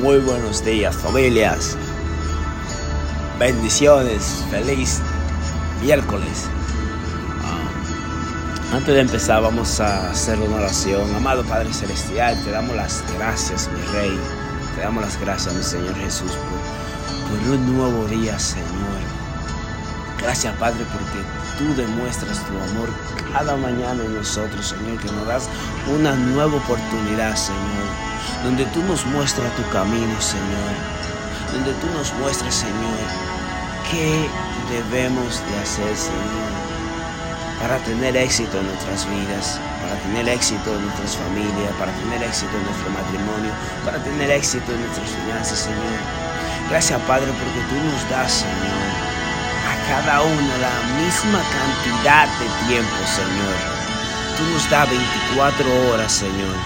Muy buenos días familias. Bendiciones. Feliz miércoles. Ah, antes de empezar vamos a hacer una oración. Amado Padre Celestial, te damos las gracias, mi Rey. Te damos las gracias, mi Señor Jesús, por, por un nuevo día, Señor. Gracias, Padre, porque tú demuestras tu amor cada mañana en nosotros, Señor, que nos das una nueva oportunidad, Señor, donde tú nos muestras tu camino, Señor, donde tú nos muestras, Señor, qué debemos de hacer, Señor, para tener éxito en nuestras vidas, para tener éxito en nuestras familias, para tener éxito en nuestro matrimonio, para tener éxito en nuestras finanzas, Señor. Gracias, Padre, porque tú nos das, Señor, cada uno la misma cantidad de tiempo, Señor. Tú nos das 24 horas, Señor.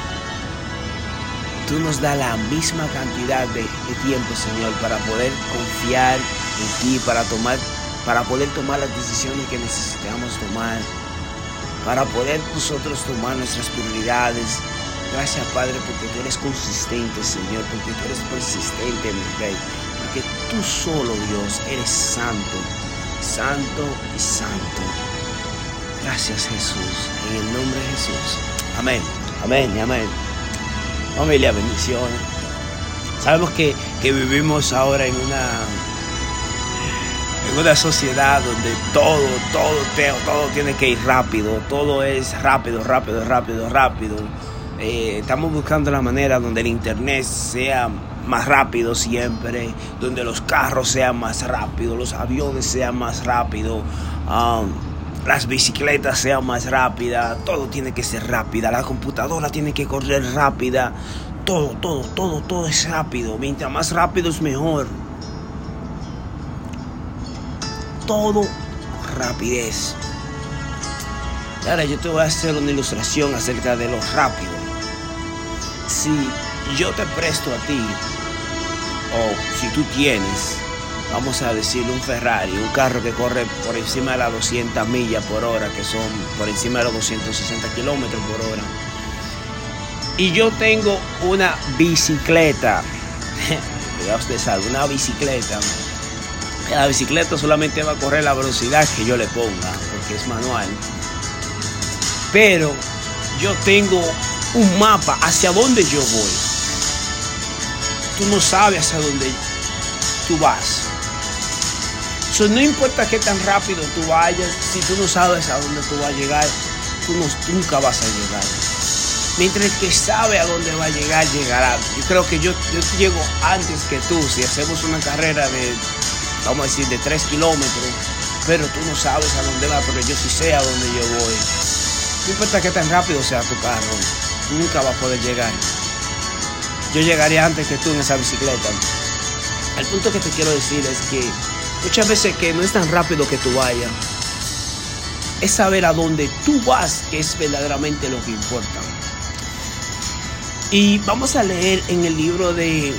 Tú nos das la misma cantidad de, de, tiempo, Señor, para poder confiar en ti, para tomar, para poder tomar las decisiones que necesitamos tomar, para poder nosotros tomar nuestras prioridades. Gracias, Padre, porque tú eres consistente, Señor, porque tú eres persistente, mi Rey, porque tú solo, Dios, eres santo santo y santo. Gracias Jesús, en el nombre de Jesús. Amén, amén y amén. Familia, bendiciones. Sabemos que, que vivimos ahora en una, en una sociedad donde todo, todo, todo tiene que ir rápido, todo es rápido, rápido, rápido, rápido. Eh, estamos buscando la manera donde el internet sea más rápido siempre, donde los carros sean más rápidos, los aviones sean más rápidos, um, las bicicletas sean más rápidas, todo tiene que ser rápida, la computadora tiene que correr rápida, todo, todo, todo, todo es rápido, mientras más rápido es mejor. Todo rapidez. Ahora yo te voy a hacer una ilustración acerca de lo rápido. Si yo te presto a ti, o si tú tienes, vamos a decir, un Ferrari, un carro que corre por encima de las 200 millas por hora, que son por encima de los 260 kilómetros por hora, y yo tengo una bicicleta, ya usted sabe, una bicicleta, la bicicleta solamente va a correr la velocidad que yo le ponga, porque es manual, pero yo tengo un mapa hacia dónde yo voy tú no sabes hacia dónde tú vas. So, no importa qué tan rápido tú vayas, si tú no sabes a dónde tú vas a llegar, tú no, nunca vas a llegar. Mientras que sabe a dónde va a llegar, llegará. Yo creo que yo, yo llego antes que tú. Si hacemos una carrera de, vamos a decir, de 3 kilómetros, pero tú no sabes a dónde va, pero yo sí sé a dónde yo voy. No importa qué tan rápido sea tu carro, nunca va a poder llegar yo llegaría antes que tú en esa bicicleta. El punto que te quiero decir es que muchas veces que no es tan rápido que tú vayas, es saber a dónde tú vas que es verdaderamente lo que importa. Y vamos a leer en el libro de,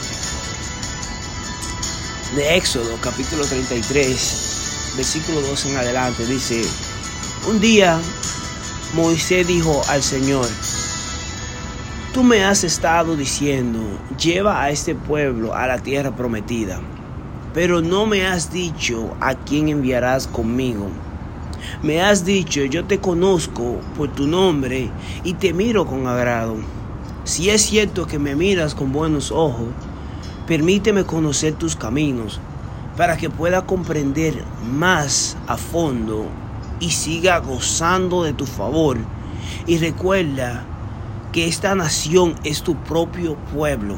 de Éxodo, capítulo 33, versículo 2 en adelante, dice, un día Moisés dijo al Señor, Tú me has estado diciendo, lleva a este pueblo a la tierra prometida, pero no me has dicho a quién enviarás conmigo. Me has dicho, yo te conozco por tu nombre y te miro con agrado. Si es cierto que me miras con buenos ojos, permíteme conocer tus caminos para que pueda comprender más a fondo y siga gozando de tu favor. Y recuerda que esta nación es tu propio pueblo.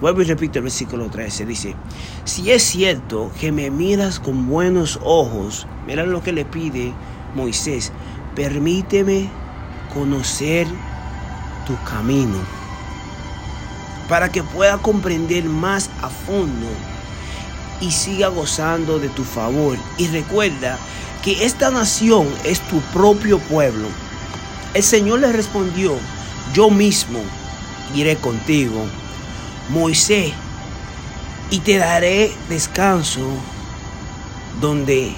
Vuelvo y repito el versículo 13. Dice, si es cierto que me miras con buenos ojos, mira lo que le pide Moisés, permíteme conocer tu camino para que pueda comprender más a fondo y siga gozando de tu favor. Y recuerda que esta nación es tu propio pueblo. El Señor le respondió, yo mismo iré contigo, Moisés, y te daré descanso donde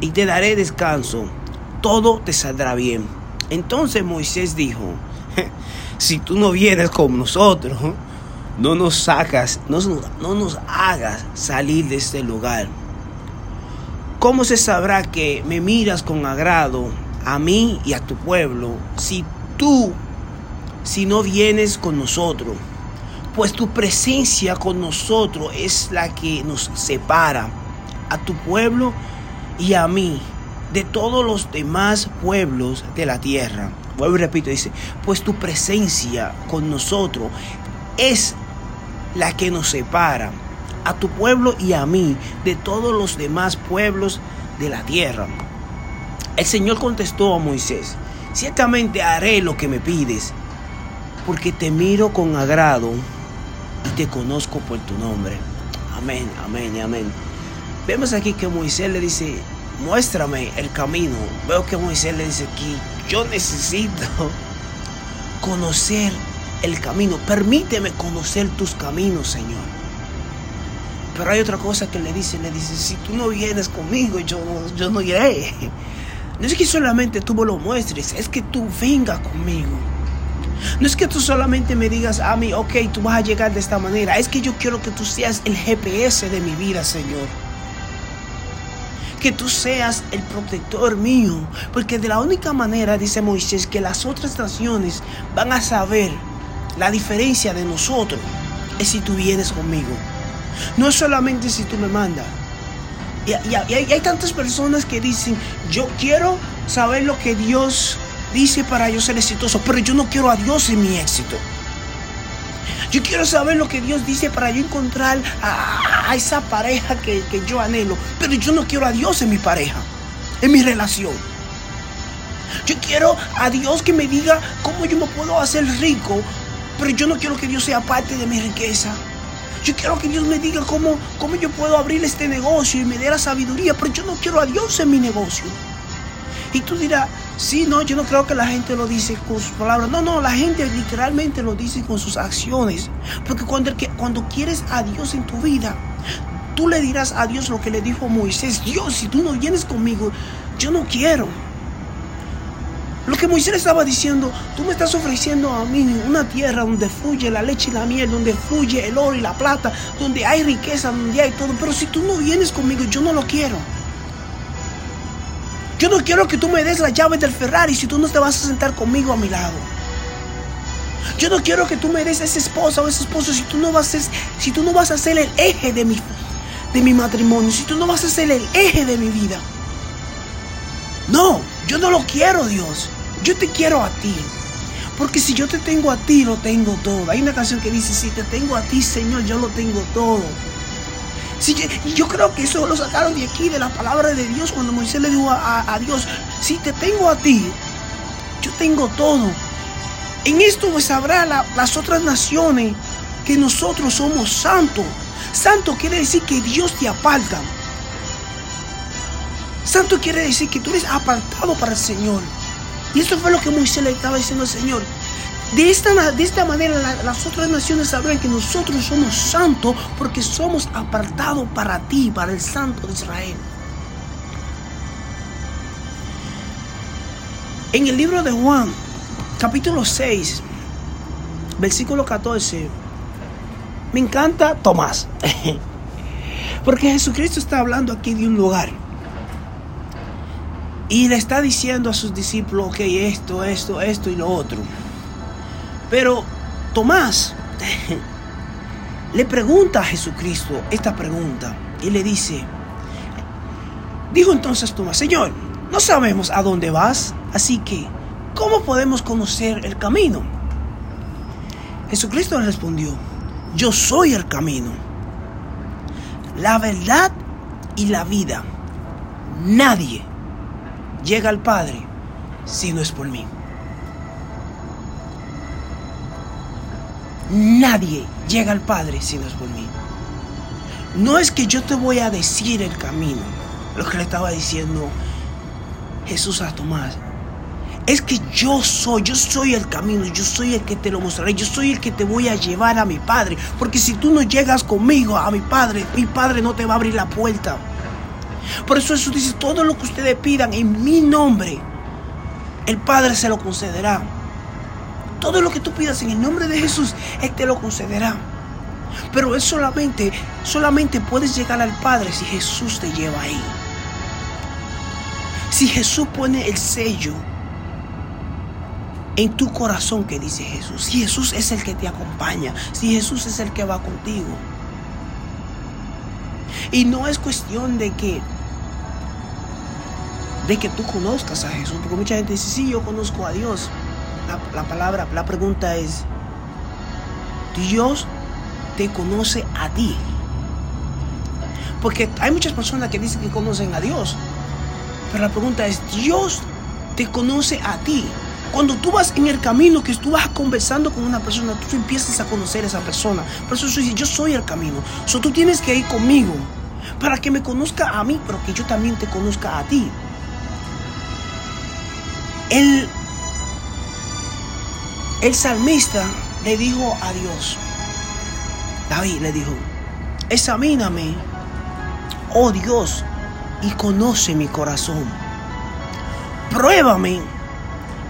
y te daré descanso, todo te saldrá bien. Entonces Moisés dijo, si tú no vienes con nosotros, no nos sacas, no, no nos hagas salir de este lugar. ¿Cómo se sabrá que me miras con agrado a mí y a tu pueblo si tú, si no vienes con nosotros? Pues tu presencia con nosotros es la que nos separa a tu pueblo y a mí de todos los demás pueblos de la tierra. Vuelvo y repito, dice, pues tu presencia con nosotros es la que nos separa a tu pueblo y a mí de todos los demás pueblos de la tierra. El Señor contestó a Moisés, ciertamente haré lo que me pides, porque te miro con agrado y te conozco por tu nombre. Amén, amén, amén. Vemos aquí que Moisés le dice, muéstrame el camino. Veo que Moisés le dice aquí, yo necesito conocer el camino. Permíteme conocer tus caminos, Señor. Pero hay otra cosa que le dice, le dice, si tú no vienes conmigo, yo, yo no iré. No es que solamente tú me lo muestres, es que tú vengas conmigo. No es que tú solamente me digas a mí, ok, tú vas a llegar de esta manera. Es que yo quiero que tú seas el GPS de mi vida, Señor que tú seas el protector mío. Porque de la única manera, dice Moisés, que las otras naciones van a saber la diferencia de nosotros es si tú vienes conmigo. No es solamente si tú me mandas. Y, hay, tantas personas que dicen, yo quiero saber lo que Dios dice para yo ser exitoso, pero yo no quiero a Dios en mi éxito. Yo quiero saber lo que Dios dice para yo encontrar a, esa pareja que, que yo anhelo, pero yo no quiero a Dios en mi pareja, en mi relación. Yo quiero a Dios que me diga cómo yo me puedo hacer rico pero yo no quiero que Dios sea parte de mi riqueza. Yo quiero que Dios me diga cómo, cómo yo puedo abrir este negocio y me dé la sabiduría, pero yo no quiero a Dios en mi negocio. Y tú dirás, sí, no, yo no creo que la gente lo dice con sus palabras. No, no, la gente literalmente lo dice con sus acciones. Porque cuando, cuando quieres a Dios en tu vida, tú le dirás a Dios lo que le dijo Moisés. Dios, si tú no vienes conmigo, yo no quiero. Lo que Moisés estaba diciendo, tú me estás ofreciendo a mí una tierra donde fluye la leche y la miel, donde fluye el oro y la plata, donde hay riqueza, donde hay todo. Pero si tú no vienes conmigo, yo no lo quiero. Yo no quiero que tú me des la llave del Ferrari si tú no te vas a sentar conmigo a mi lado. Yo no quiero que tú me des esa esposa o ese esposo si tú no vas a ser, si tú no vas a ser el eje de mi, de mi matrimonio, si tú no vas a ser el eje de mi vida. No, yo no lo quiero, Dios. Yo te quiero a ti. Porque si yo te tengo a ti, lo tengo todo. Hay una canción que dice, si te tengo a ti, Señor, yo lo tengo todo. y yo creo que eso lo sacaron de aquí, de la palabra de Dios, cuando Moisés le dijo a, Dios, si te tengo a ti, yo tengo todo. En esto pues sabrá las otras naciones que nosotros somos santos. Santo quiere decir que Dios te aparta. Santo quiere decir que tú eres apartado para el Señor. Y eso fue lo que Moisés le estaba diciendo al Señor. De esta, de esta manera las otras naciones sabrán que nosotros somos santos porque somos apartados para ti, para el Santo de Israel. En el libro de Juan, capítulo 6, versículo 14, me encanta Tomás. Porque Jesucristo está hablando aquí de un lugar. Y le está diciendo a sus discípulos, ok, esto, esto, esto y lo otro. Pero Tomás le pregunta a Jesucristo esta pregunta y le dice, dijo entonces Tomás, Señor, no sabemos a dónde vas, así que, ¿cómo podemos conocer el camino? Jesucristo le respondió, yo soy el camino, la verdad y la vida. Nadie llega al Padre si no es por mí. Nadie llega al Padre si no es por mí. No es que yo te voy a decir el camino, lo que le estaba diciendo Jesús a Tomás. Es que yo soy, yo soy el camino, yo soy el que te lo mostraré, yo soy el que te voy a llevar a mi Padre. Porque si tú no llegas conmigo a mi Padre, mi Padre no te va a abrir la puerta. Por eso Jesús dice, todo lo que ustedes pidan en mi nombre, el Padre se lo concederá. Todo lo que tú pidas en el nombre de Jesús, Él te lo concederá. Pero es solamente, solamente puedes llegar al Padre si Jesús te lleva ahí. Si Jesús pone el sello en tu corazón que dice Jesús. Si Jesús es el que te acompaña. Si Jesús es el que va contigo. Y no es cuestión de que de que tú conozcas a Jesús, porque mucha gente dice, sí, yo conozco a Dios. La, la palabra, la pregunta es, Dios te conoce a ti. Porque hay muchas personas que dicen que conocen a Dios. Pero la pregunta es, Dios te conoce a ti. Cuando tú vas en el camino, que tú vas conversando con una persona, tú empiezas a conocer a esa persona. Por eso yo soy el camino. So, tú tienes que ir conmigo para que me conozca a mí, pero que yo también te conozca a ti. El, el salmista le dijo a Dios, David le dijo, examíname, oh Dios, y conoce mi corazón. Pruébame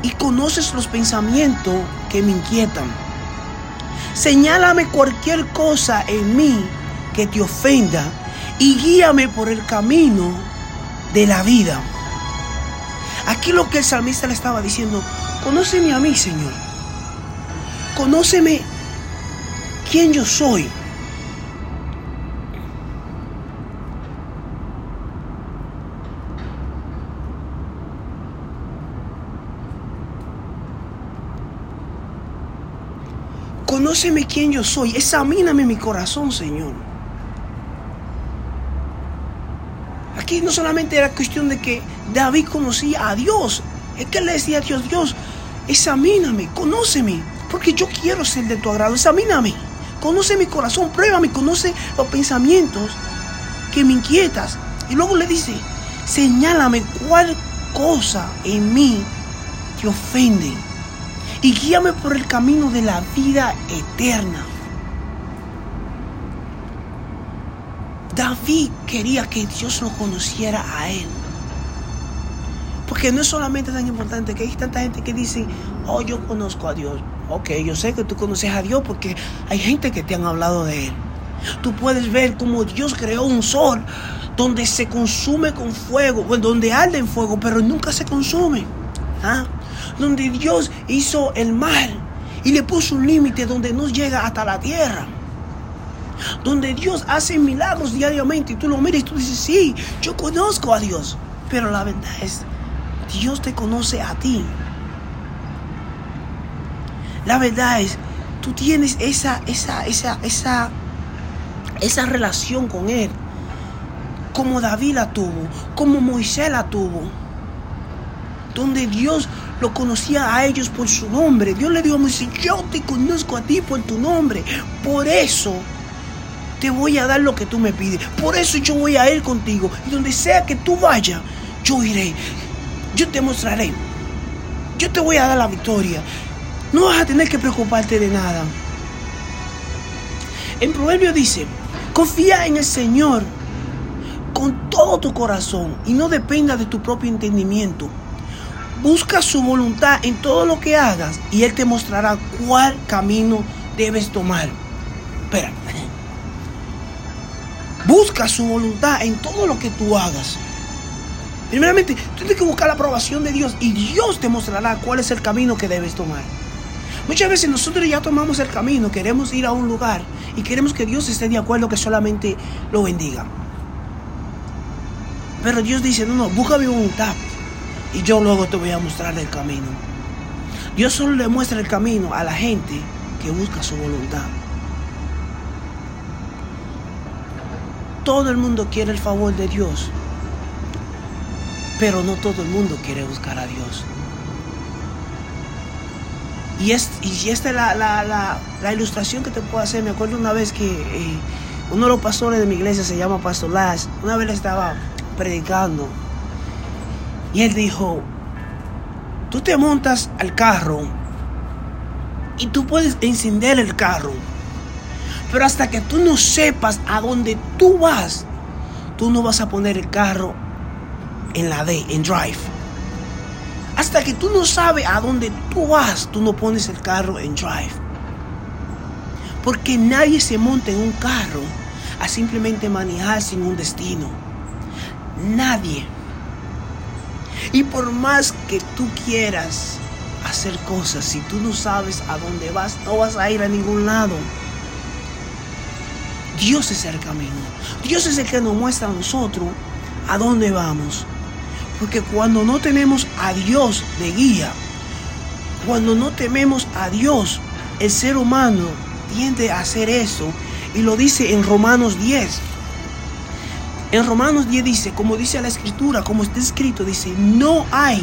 y conoces los pensamientos que me inquietan. Señálame cualquier cosa en mí que te ofenda y guíame por el camino de la vida. Aquí lo que el salmista le estaba diciendo, conóceme a mí, Señor. Conóceme quién yo soy. Conóceme quién yo soy. Examíname mi corazón, Señor. Aquí no solamente era cuestión de que David conocía a Dios. Es que le decía a Dios, Dios, examíname, conóceme, porque yo quiero ser de tu agrado. Examíname, conoce mi corazón, pruébame, conoce los pensamientos que me inquietas. Y luego le dice, señálame cuál cosa en mí te ofende y guíame por el camino de la vida eterna. David quería que Dios lo conociera a él. Porque no es solamente tan importante que hay tanta gente que dice, oh, yo conozco a Dios. Ok, yo sé que tú conoces a Dios porque hay gente que te han hablado de Él. Tú puedes ver cómo Dios creó un sol donde se consume con fuego, donde arde en fuego, pero nunca se consume. ¿Ah? Donde Dios hizo el mar y le puso un límite donde no llega hasta la tierra donde Dios hace milagros diariamente y tú lo miras y tú dices, sí, yo conozco a Dios. Pero la verdad es, Dios te conoce a ti. La verdad es, tú tienes esa, esa, esa, esa, esa relación con Él. Como David la tuvo, como Moisés la tuvo. Donde Dios lo conocía a ellos por su nombre. Dios le dijo a Moisés, yo te conozco a ti por tu nombre. Por eso te voy a dar lo que tú me pides. Por eso yo voy a ir contigo. Y donde sea que tú vayas, yo iré. Yo te mostraré. Yo te voy a dar la victoria. No vas a tener que preocuparte de nada. En Proverbio dice, confía en el Señor con todo tu corazón y no dependa de tu propio entendimiento. Busca su voluntad en todo lo que hagas y Él te mostrará cuál camino debes tomar. Espera. Busca su voluntad en todo lo que tú hagas. Primeramente, tú tienes que buscar la aprobación de Dios y Dios te mostrará cuál es el camino que debes tomar. Muchas veces nosotros ya tomamos el camino, queremos ir a un lugar y queremos que Dios esté de acuerdo que solamente lo bendiga. Pero Dios dice, no, no, busca mi voluntad y yo luego te voy a mostrar el camino. Dios solo le muestra el camino a la gente que busca su voluntad. Todo el mundo quiere el favor de Dios, pero no todo el mundo quiere buscar a Dios. Y, es, y esta es la, ilustración que te puedo hacer. Me acuerdo una vez que eh, uno de los pastores de mi iglesia se llama Pastor Las. Una vez estaba predicando y él dijo, tú te montas al carro y tú puedes encender el carro pero hasta que tú no sepas a dónde tú vas, tú no vas a poner el carro en la D, en drive. Hasta que tú no sabes a dónde tú vas, tú no pones el carro en drive. Porque nadie se monta en un carro a simplemente manejar sin un destino. Nadie. Y por más que tú quieras hacer cosas, si tú no sabes a dónde vas, no vas a ir a ningún lado. Dios es el camino. Dios es el que nos muestra a nosotros a dónde vamos. Porque cuando no tenemos a Dios de guía, cuando no tememos a Dios, el ser humano tiende a hacer eso. Y lo dice en Romanos 10. En Romanos 10 dice, como dice la escritura, como está escrito, dice, no hay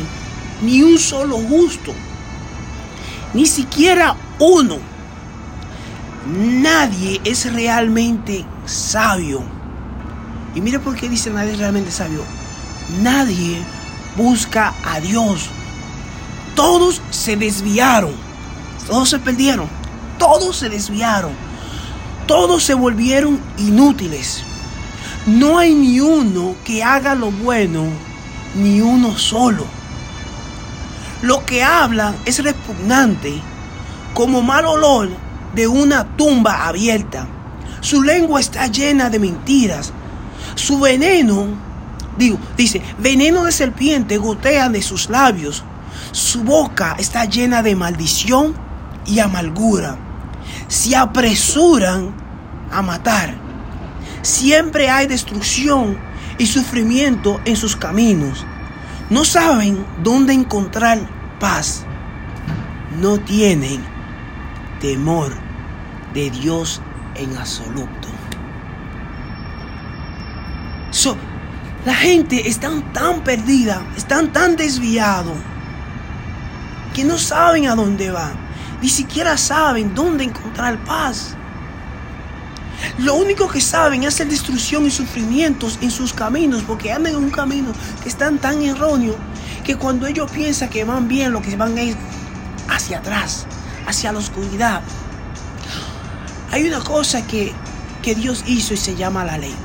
ni un solo justo, ni siquiera uno. Nadie es realmente sabio. Y mire por qué dice nadie es realmente sabio. Nadie busca a Dios. Todos se desviaron. Todos se perdieron. Todos se desviaron. Todos se volvieron inútiles. No hay ni uno que haga lo bueno, ni uno solo. Lo que hablan es repugnante, como mal olor de una tumba abierta. Su lengua está llena de mentiras. Su veneno Digo, dice, veneno de serpiente gotea de sus labios. Su boca está llena de maldición y amargura. Se apresuran a matar. Siempre hay destrucción y sufrimiento en sus caminos. No saben dónde encontrar paz. No tienen temor de Dios en absoluto. So, la gente está tan perdida, están tan desviados, que no saben a dónde van. Ni siquiera saben dónde encontrar paz. Lo único que saben es hacer destrucción y sufrimientos en sus caminos, porque andan en un camino que están tan erróneo que cuando ellos piensan que van bien, lo que van es hacia atrás, hacia la oscuridad. Hay una cosa que, que Dios hizo y se llama la ley.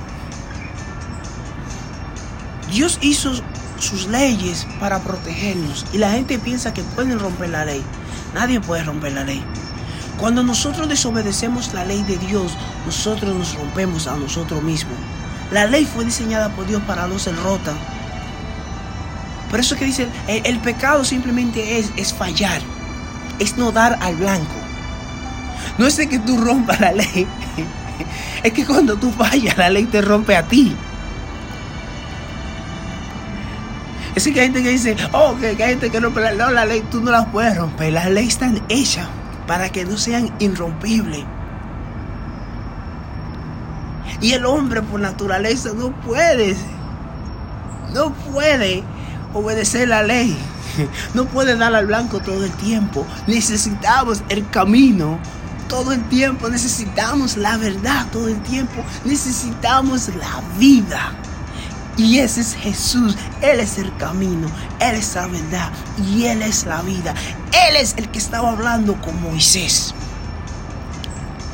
Dios hizo sus leyes para protegernos y la gente piensa que pueden romper la ley. Nadie puede romper la ley. Cuando nosotros desobedecemos la ley de Dios, nosotros nos rompemos a nosotros mismos. La ley fue diseñada por Dios para no ser rota. Por eso que dicen, el, pecado simplemente es, es fallar, es no dar al blanco. No es que tú rompas la ley, es que cuando tú fallas, la ley te rompe a ti. Es que hay gente que dice, oh, que, hay gente que rompe la, no, la ley, tú no la puedes romper. Las leyes están hechas para que no sean irrompibles. Y el hombre por naturaleza no puede, no puede obedecer la ley. No puede dar al blanco todo el tiempo. Necesitamos el camino todo el tiempo. Necesitamos la verdad todo el tiempo. Necesitamos la vida. Y ese es Jesús. Él es el camino, Él es la verdad y Él es la vida. Él es el que estaba hablando con Moisés.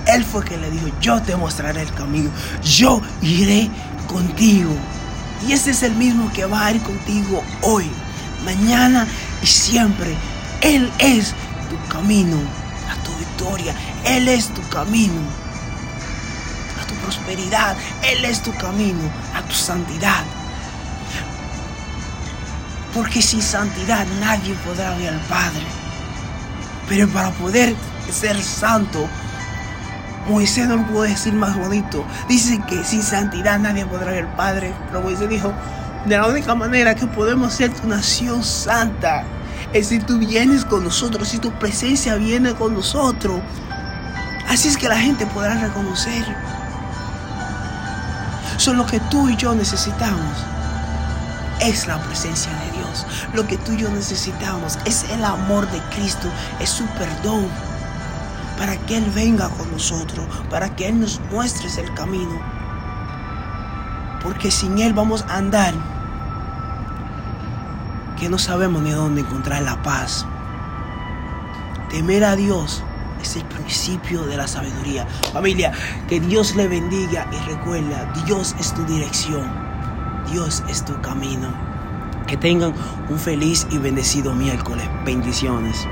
Él fue que le dijo, yo te mostraré el camino, yo iré contigo. Y ese es el mismo que va a ir contigo hoy, mañana y siempre. Él es tu camino a tu victoria. Él es tu camino prosperidad. Él es tu camino a tu santidad. Porque sin santidad nadie podrá ver al Padre. Pero para poder ser santo, Moisés no lo pudo decir más bonito. Dice que sin santidad nadie podrá ver al Padre. Pero Moisés dijo, de la única manera que podemos ser tu nación santa es si tú vienes con nosotros, si tu presencia viene con nosotros. Así es que la gente podrá reconocer Solo lo que tú y yo necesitamos es la presencia de Dios. Lo que tú y yo necesitamos es el amor de Cristo, es su perdón. Para que Él venga con nosotros, para que Él nos muestre el camino. Porque sin Él vamos a andar que no sabemos ni dónde encontrar la paz. Temer a Dios es el principio de la sabiduría. Familia, que Dios le bendiga y recuerda, Dios es tu dirección, Dios es tu camino. Que tengan un feliz y bendecido miércoles. Bendiciones.